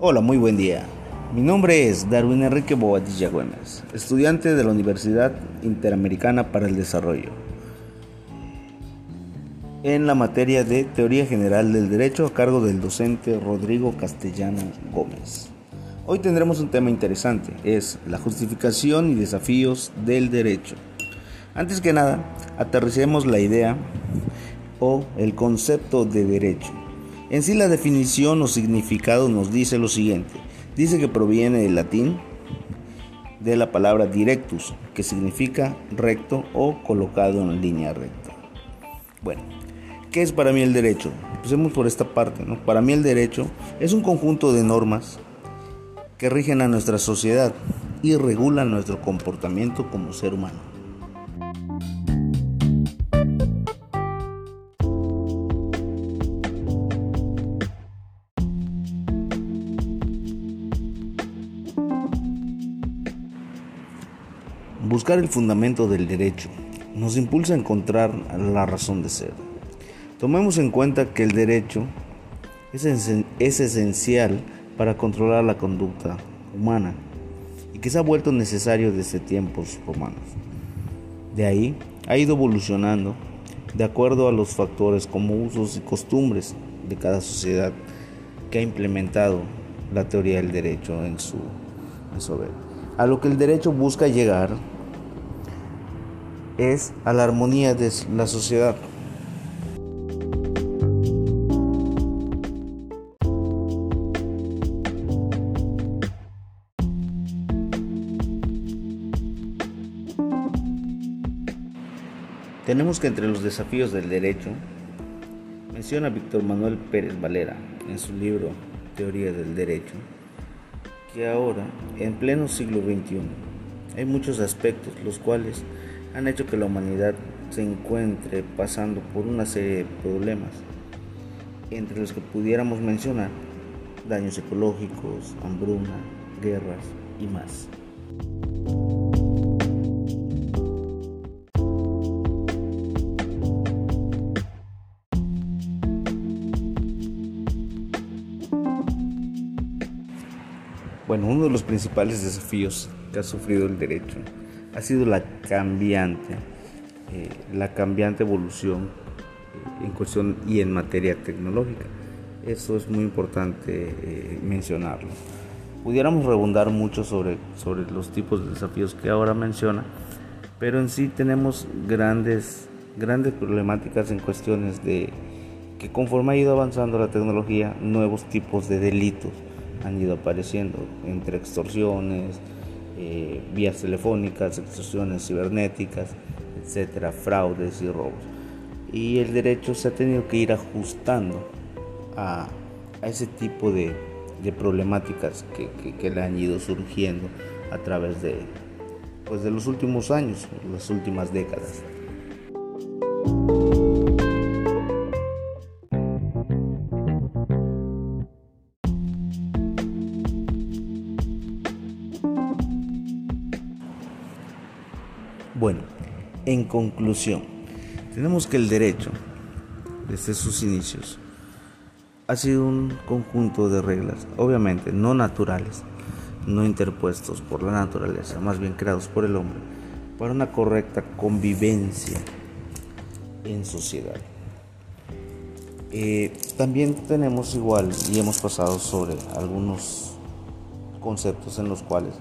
Hola, muy buen día. Mi nombre es Darwin Enrique Bobadilla Gómez, estudiante de la Universidad Interamericana para el Desarrollo, en la materia de Teoría General del Derecho a cargo del docente Rodrigo Castellano Gómez. Hoy tendremos un tema interesante, es la justificación y desafíos del derecho. Antes que nada, aterricemos la idea o el concepto de derecho. En sí la definición o significado nos dice lo siguiente. Dice que proviene del latín de la palabra directus, que significa recto o colocado en línea recta. Bueno, ¿qué es para mí el derecho? Empecemos por esta parte. ¿no? Para mí el derecho es un conjunto de normas que rigen a nuestra sociedad y regulan nuestro comportamiento como ser humano. Buscar el fundamento del derecho nos impulsa a encontrar la razón de ser. Tomemos en cuenta que el derecho es, esencial para controlar la conducta humana y que se ha vuelto necesario desde tiempos romanos. De ahí ha ido evolucionando de acuerdo a los factores como usos y costumbres de cada sociedad que ha implementado la teoría del derecho en su, en. A lo que el derecho busca llegar es a la armonía de la sociedad. Tenemos que entre los desafíos del derecho, menciona Víctor Manuel Pérez Valera en su libro Teoría del Derecho, que ahora, en pleno siglo XXI, hay muchos aspectos los cuales han hecho que la humanidad se encuentre pasando por una serie de problemas, entre los que pudiéramos mencionar daños ecológicos, hambruna, guerras y más. Bueno, uno de los principales desafíos que ha sufrido el derecho ha sido la cambiante, eh, la cambiante evolución eh, en cuestión y en materia tecnológica. Eso es muy importante eh, mencionarlo. Pudiéramos rebundar mucho sobre, sobre los tipos de desafíos que ahora menciona, pero en sí tenemos grandes, grandes problemáticas en cuestiones de que conforme ha ido avanzando la tecnología, nuevos tipos de delitos han ido apareciendo, entre extorsiones, eh, vías telefónicas, extorsiones cibernéticas, etcétera, fraudes y robos. Y el derecho se ha tenido que ir ajustando a, ese tipo de, problemáticas que, que, le han ido surgiendo a través de, pues de los últimos años, las últimas décadas. Bueno, en conclusión, tenemos que el derecho, desde sus inicios, ha sido un conjunto de reglas, obviamente no naturales, no interpuestos por la naturaleza, más bien creados por el hombre, para una correcta convivencia en sociedad. Eh, también tenemos igual y hemos pasado sobre algunos conceptos en los cuales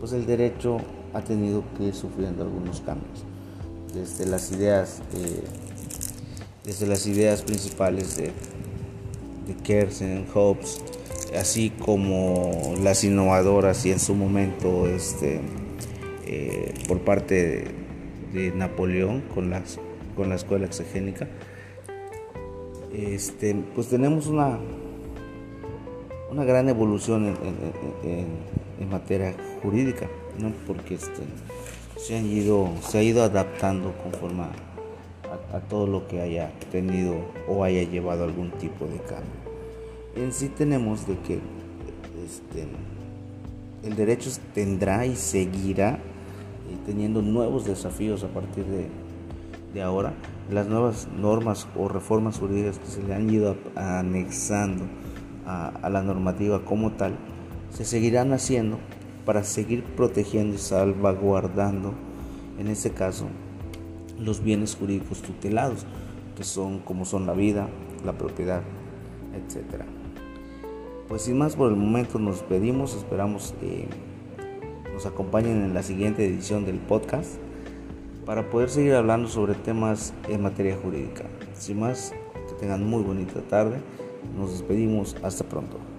pues el derecho ha tenido que ir sufriendo algunos cambios. Desde las ideas, eh, desde las ideas principales de, de Kersen, Hobbes, así como las innovadoras y en su momento este, eh, por parte de, Napoleón con, las, con la escuela exegénica, este, pues tenemos una, una gran evolución en materia jurídica. ¿No? porque este, se, han ido, se ha ido adaptando conforme a, todo lo que haya tenido o haya llevado algún tipo de cambio. En sí tenemos de que este, el derecho tendrá y seguirá eh, teniendo nuevos desafíos a partir de, de ahora. Las nuevas normas o reformas jurídicas que se le han ido anexando a, la normativa como tal, se seguirán haciendo para seguir protegiendo y salvaguardando, en este caso, los bienes jurídicos tutelados, que son como son la vida, la propiedad, etc. Pues sin más por el momento nos pedimos, esperamos que nos acompañen en la siguiente edición del podcast para poder seguir hablando sobre temas en materia jurídica. Sin más, que tengan muy bonita tarde. Nos despedimos. Hasta pronto.